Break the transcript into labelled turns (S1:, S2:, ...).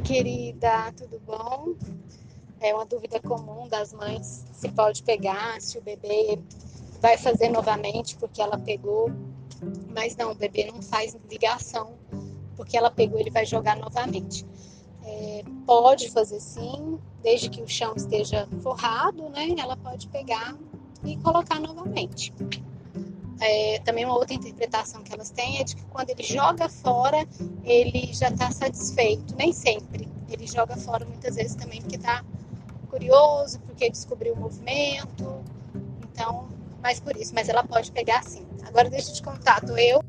S1: querida, tudo bom? É uma dúvida comum das mães se pode pegar, se o bebê vai fazer novamente porque ela pegou. Mas não, o bebê não faz ligação porque ela pegou, ele vai jogar novamente. É, pode fazer sim, desde que o chão esteja forrado, né? Ela pode pegar e colocar novamente. É, também uma outra interpretação que elas têm é de que quando ele joga fora, ele já está satisfeito. Nem sempre. Ele joga fora muitas vezes também porque está curioso, porque descobriu o movimento. Então, mais por isso. Mas ela pode pegar sim. Agora deixa eu te contar, tô eu